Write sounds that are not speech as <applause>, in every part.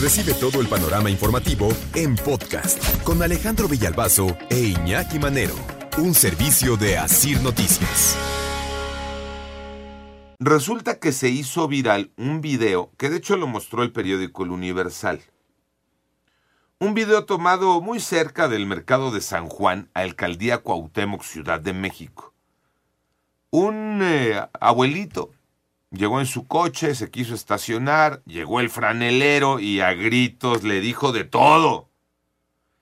Recibe todo el panorama informativo en podcast con Alejandro Villalbazo e Iñaki Manero, un servicio de Asir Noticias. Resulta que se hizo viral un video que de hecho lo mostró el periódico El Universal. Un video tomado muy cerca del mercado de San Juan, alcaldía Cuauhtémoc, Ciudad de México. Un eh, abuelito llegó en su coche, se quiso estacionar, llegó el franelero y a gritos le dijo de todo.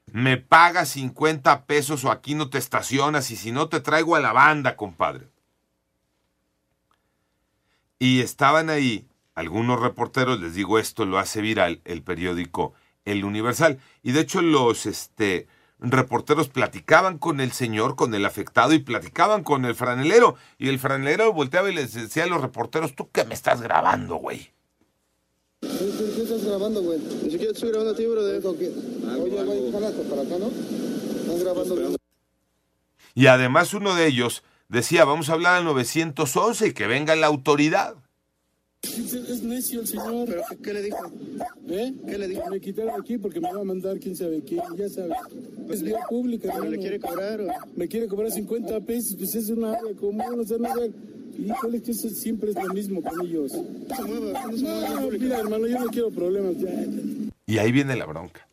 Me pagas 50 pesos o aquí no te estacionas y si no te traigo a la banda, compadre. Y estaban ahí algunos reporteros, les digo esto lo hace viral el periódico El Universal. Y de hecho los este, reporteros platicaban con el señor, con el afectado y platicaban con el franelero. Y el franelero volteaba y les decía a los reporteros, ¿tú qué me estás grabando, güey? ¿Qué, qué estás grabando, güey? Ni siquiera estoy grabando a ti, bro. De... Oye, güey, hasta para acá, ¿no? Están grabando. Y además uno de ellos decía, vamos a hablar al 911 y que venga la autoridad. Es, es necio el señor. ¿Pero qué le dijo? ¿Eh? ¿Qué le dijo? Me quitaron aquí porque me va a mandar quién sabe quién, ya sabes. Es vía pública. ¿Pero le quiere cobrar o...? Me quiere cobrar 50 pesos, pues es una área común, o sea, no sé. Híjole, que eso siempre es lo mismo con ellos. No se mueva, no se mira, hermano, yo no quiero problemas. Ya, ya. Y ahí viene la bronca.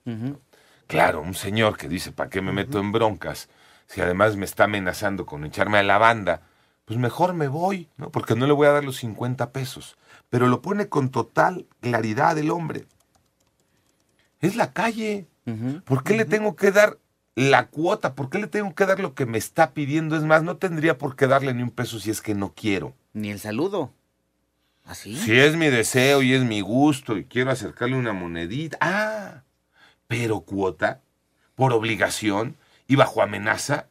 Claro, un señor que dice, ¿para qué me meto en broncas? Si además me está amenazando con echarme a la banda, pues mejor me voy, ¿no? Porque no le voy a dar los 50 pesos. Pero lo pone con total claridad el hombre. Es la calle. ¿Por qué le tengo que dar la cuota? ¿Por qué le tengo que dar lo que me está pidiendo? Es más, no tendría por qué darle ni un peso si es que no quiero. Ni el saludo. ¿Así? Si es mi deseo y es mi gusto y quiero acercarle una monedita. Ah, pero cuota, por obligación y bajo amenaza,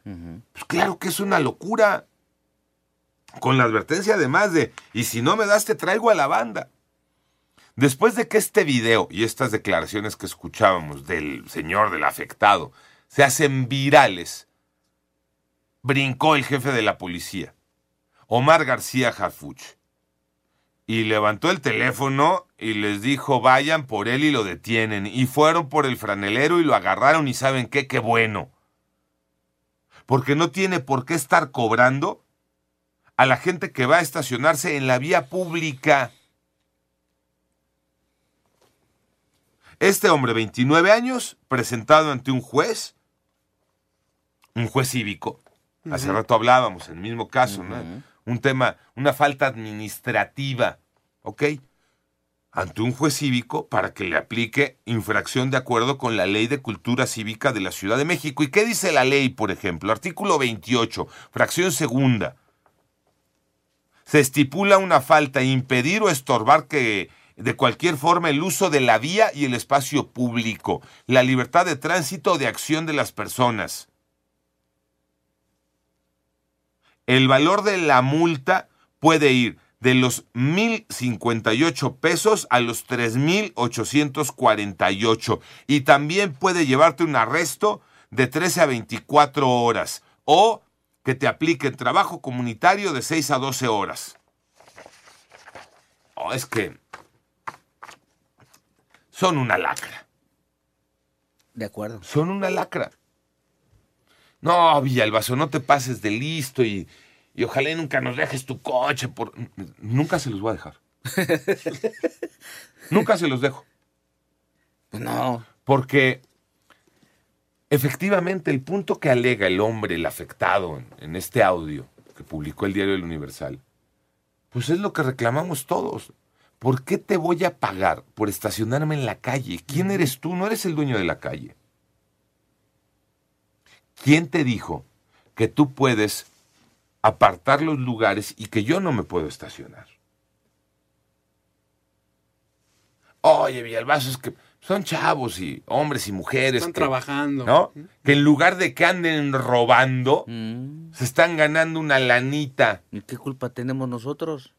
pues claro que es una locura. Con la advertencia además de, y si no me das te traigo a la banda. Después de que este video y estas declaraciones que escuchábamos del señor del afectado se hacen virales, brincó el jefe de la policía, Omar García Harfuch, y levantó el teléfono y les dijo vayan por él y lo detienen. Y fueron por el franelero y lo agarraron y saben qué, qué bueno. Porque no tiene por qué estar cobrando a la gente que va a estacionarse en la vía pública. Este hombre, 29 años, presentado ante un juez, un juez cívico. Hace rato hablábamos, en el mismo caso, ¿no? Un tema, una falta administrativa, ¿ok? Ante un juez cívico para que le aplique infracción de acuerdo con la Ley de Cultura Cívica de la Ciudad de México. ¿Y qué dice la ley, por ejemplo? Artículo 28, fracción segunda. Se estipula una falta impedir o estorbar que de cualquier forma el uso de la vía y el espacio público, la libertad de tránsito o de acción de las personas. El valor de la multa puede ir de los 1.058 pesos a los 3.848 y también puede llevarte un arresto de 13 a 24 horas o que te apliquen trabajo comunitario de 6 a 12 horas. Oh, es que son una lacra. De acuerdo. Son una lacra. No, Villalbazo, no te pases de listo y, y ojalá y nunca nos dejes tu coche. Por... Nunca se los voy a dejar. <laughs> nunca se los dejo. Pues no. Porque efectivamente el punto que alega el hombre, el afectado en, en este audio que publicó el diario El Universal, pues es lo que reclamamos todos. ¿Por qué te voy a pagar por estacionarme en la calle? ¿Quién eres tú? No eres el dueño de la calle. ¿Quién te dijo que tú puedes apartar los lugares y que yo no me puedo estacionar? Oye, Villalbazo, es que son chavos y hombres y mujeres. Están que- trabajando. ¿No? Que en lugar de que anden robando, Mm, se están ganando una lanita. ¿Y qué culpa tenemos nosotros?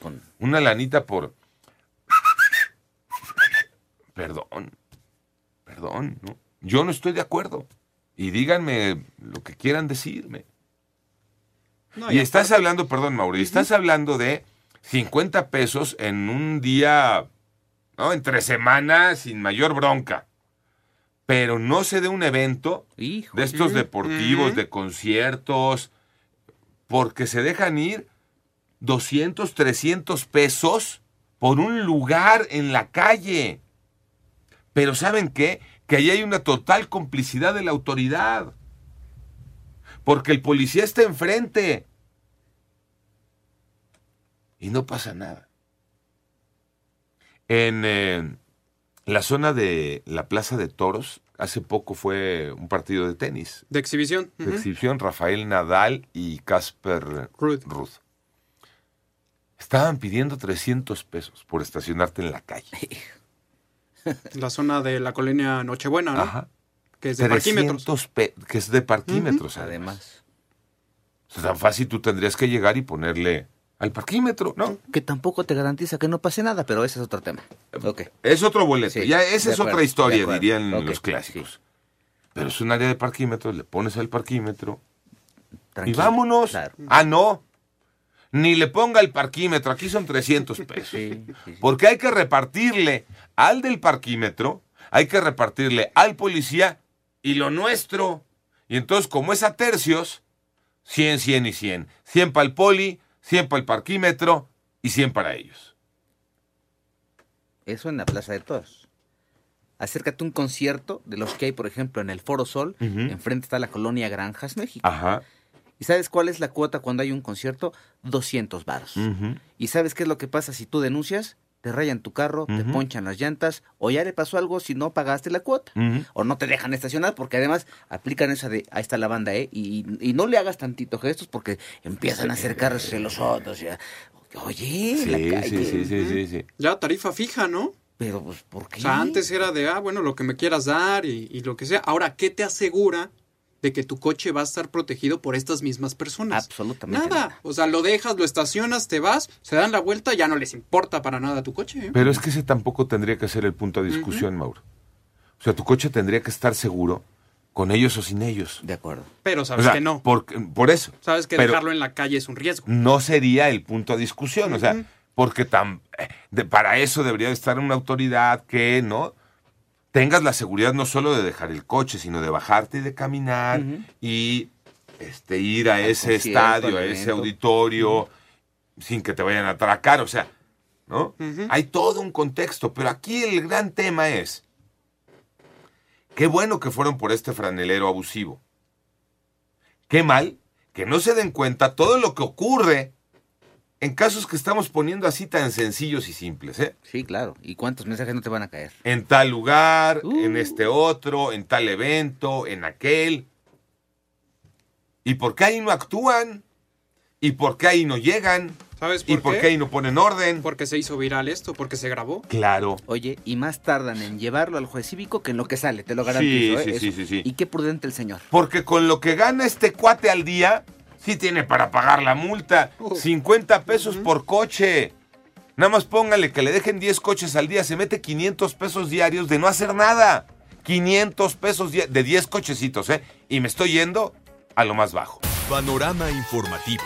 Con- Una lanita por. Perdón. Perdón, ¿no? Yo no estoy de acuerdo. Y díganme lo que quieran decirme. No, y estás aparte- hablando, perdón, Mauro, y estás hablando de 50 pesos en un día ¿no? Entre semanas, sin mayor bronca. Pero no se dé un evento Hijo. de estos deportivos, de conciertos, porque se dejan ir 200, 300 pesos por un lugar en la calle. Pero ¿saben qué? Que ahí hay una total complicidad de la autoridad. Porque el policía está enfrente. Y no pasa nada. En eh, la zona de la Plaza de Toros, hace poco fue un partido de tenis. De exhibición. De exhibición, Rafael Nadal y Casper Ruud. Ruth. Estaban pidiendo 300 pesos por estacionarte en la calle. La zona de la colonia Nochebuena, ¿no? Ajá. Que es de parquímetros. 300 pe- que es de parquímetros, además. Además. O sea, tan fácil tú tendrías que llegar y ponerle al parquímetro, ¿no? Que tampoco te garantiza que no pase nada, pero ese es otro tema. Ok. Es otro boleto. Sí, ya esa es acuerdo, otra historia, dirían los clásicos. sí. Pero es un área de parquímetros, le pones al parquímetro y Tranquilo. vámonos. Claro. Ah, no. Ni le ponga el parquímetro, aquí son 300 pesos. Sí. Porque hay que repartirle al del parquímetro, hay que repartirle al policía y lo nuestro. Y entonces, como es a tercios, 100, 100 y 100. 100 para el poli, 100 para el parquímetro y 100 para ellos. Eso en la Plaza de Toros. Acércate a un concierto de los que hay, por ejemplo, en el Foro Sol. Enfrente está la colonia Granjas, México. Ajá. ¿Y sabes cuál es la cuota cuando hay un concierto? 200 varos. ¿Y sabes qué es lo que pasa si tú denuncias? Te rayan tu carro, te ponchan las llantas, o ya le pasó algo si no pagaste la cuota. O no te dejan estacionar, porque además aplican esa de, ahí está la banda, ¿eh? Y, y no le hagas tantito gestos porque empiezan a acercarse los otros. Ya. Oye, Sí, la sí, sí, sí, sí, sí. Ya tarifa fija, ¿no? Pero, pues, ¿por qué? O sea, antes era de, ah, bueno, lo que me quieras dar y, y lo que sea. Ahora, ¿qué te asegura de que tu coche va a estar protegido por estas mismas personas? Absolutamente Nada. nada. O sea, lo dejas, lo estacionas, te vas, se dan la vuelta, ya no les importa para nada tu coche. ¿eh? Pero es que ese tampoco tendría que ser el punto de discusión, Mauro. O sea, tu coche tendría que estar seguro con ellos o sin ellos. De acuerdo. Pero O sabes sea, que no. Por, por eso. Sabes que Pero dejarlo en la calle es un riesgo. no sería el punto de discusión. O sea, porque tan, eh, de- para eso debería de estar una autoridad que, ¿no? Tengas la seguridad no solo de dejar el coche, sino de bajarte y de caminar y este, ir a ese estadio, a ese auditorio, sin que te vayan a atracar. O sea, ¿no? Hay todo un contexto, pero aquí el gran tema es, qué bueno que fueron por este franelero abusivo. Qué mal que no se den cuenta todo lo que ocurre en casos que estamos poniendo así tan sencillos y simples, ¿eh? Sí, claro. ¿Y cuántos mensajes no te van a caer? En tal lugar, Uh. en este otro, en tal evento, en aquel. ¿Y por qué ahí no actúan? ¿Y por qué ahí no llegan? ¿Sabes ¿Y por por qué? qué ahí no ponen orden? Porque se hizo viral esto, porque se grabó. Claro. Oye, y más tardan en llevarlo al juez cívico que en lo que sale, te lo garantizo. Sí, ¿eh? sí, sí, sí, sí. Y qué prudente el señor. Porque con lo que gana este cuate al día, sí tiene para pagar la multa. Uh. 50 pesos por coche. Nada más póngale que le dejen 10 coches al día, se mete 500 pesos diarios de no hacer nada. 500 pesos de 10 cochecitos, ¿eh? Y me estoy yendo a lo más bajo. Panorama informativo.